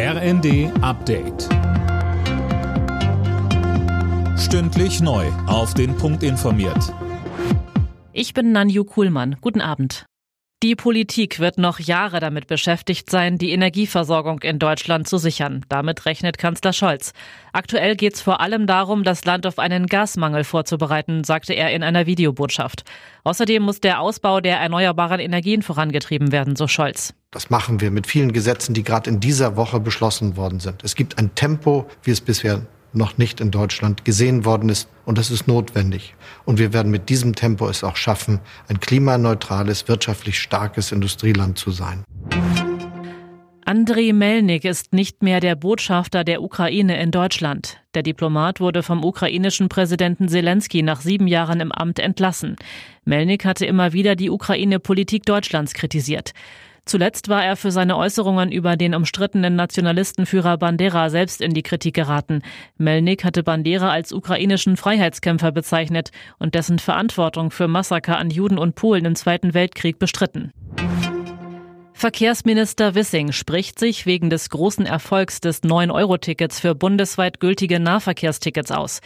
RND Update. Stündlich neu. Auf den Punkt informiert. Ich bin Nanju Kuhlmann. Guten Abend. Die Politik wird noch Jahre damit beschäftigt sein, die Energieversorgung in Deutschland zu sichern. Damit rechnet Kanzler Scholz. Aktuell geht es vor allem darum, das Land auf einen Gasmangel vorzubereiten, sagte er in einer Videobotschaft. Außerdem muss der Ausbau der erneuerbaren Energien vorangetrieben werden, so Scholz. Das machen wir mit vielen Gesetzen, die gerade in dieser Woche beschlossen worden sind. Es gibt ein Tempo, wie es bisher noch nicht in Deutschland gesehen worden ist. Und das ist notwendig. Und wir werden mit diesem Tempo es auch schaffen, ein klimaneutrales, wirtschaftlich starkes Industrieland zu sein. Andriy Melnik ist nicht mehr der Botschafter der Ukraine in Deutschland. Der Diplomat wurde vom ukrainischen Präsidenten Zelensky nach sieben Jahren im Amt entlassen. Melnik hatte immer wieder die Ukraine-Politik Deutschlands kritisiert. Zuletzt war er für seine Äußerungen über den umstrittenen Nationalistenführer Bandera selbst in die Kritik geraten. Melnik hatte Bandera als ukrainischen Freiheitskämpfer bezeichnet und dessen Verantwortung für Massaker an Juden und Polen im Zweiten Weltkrieg bestritten. Verkehrsminister Wissing spricht sich wegen des großen Erfolgs des 9-Euro-Tickets für bundesweit gültige Nahverkehrstickets aus.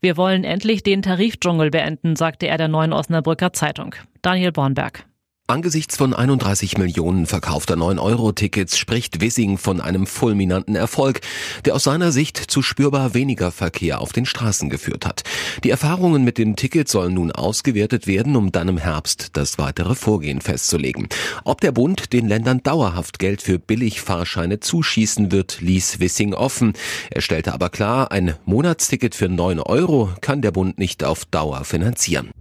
Wir wollen endlich den Tarifdschungel beenden, sagte er der Neuen Osnabrücker Zeitung. Daniel Bornberg. Angesichts von 31 Millionen verkaufter 9-Euro-Tickets spricht Wissing von einem fulminanten Erfolg, der aus seiner Sicht zu spürbar weniger Verkehr auf den Straßen geführt hat. Die Erfahrungen mit dem Ticket sollen nun ausgewertet werden, um dann im Herbst das weitere Vorgehen festzulegen. Ob der Bund den Ländern dauerhaft Geld für Billigfahrscheine zuschießen wird, ließ Wissing offen. Er stellte aber klar, ein Monatsticket für 9 Euro kann der Bund nicht auf Dauer finanzieren.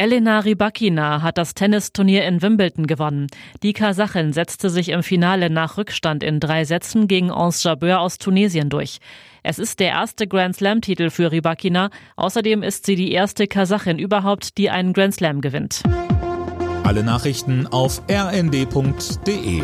Elena Rybakina hat das Tennisturnier in Wimbledon gewonnen. Die Kasachin setzte sich im Finale nach Rückstand in drei Sätzen gegen Ons Jabeur aus Tunesien durch. Es ist der erste Grand Slam-Titel für Rybakina. Außerdem ist sie die erste Kasachin überhaupt, die einen Grand Slam gewinnt. Alle Nachrichten auf rnd.de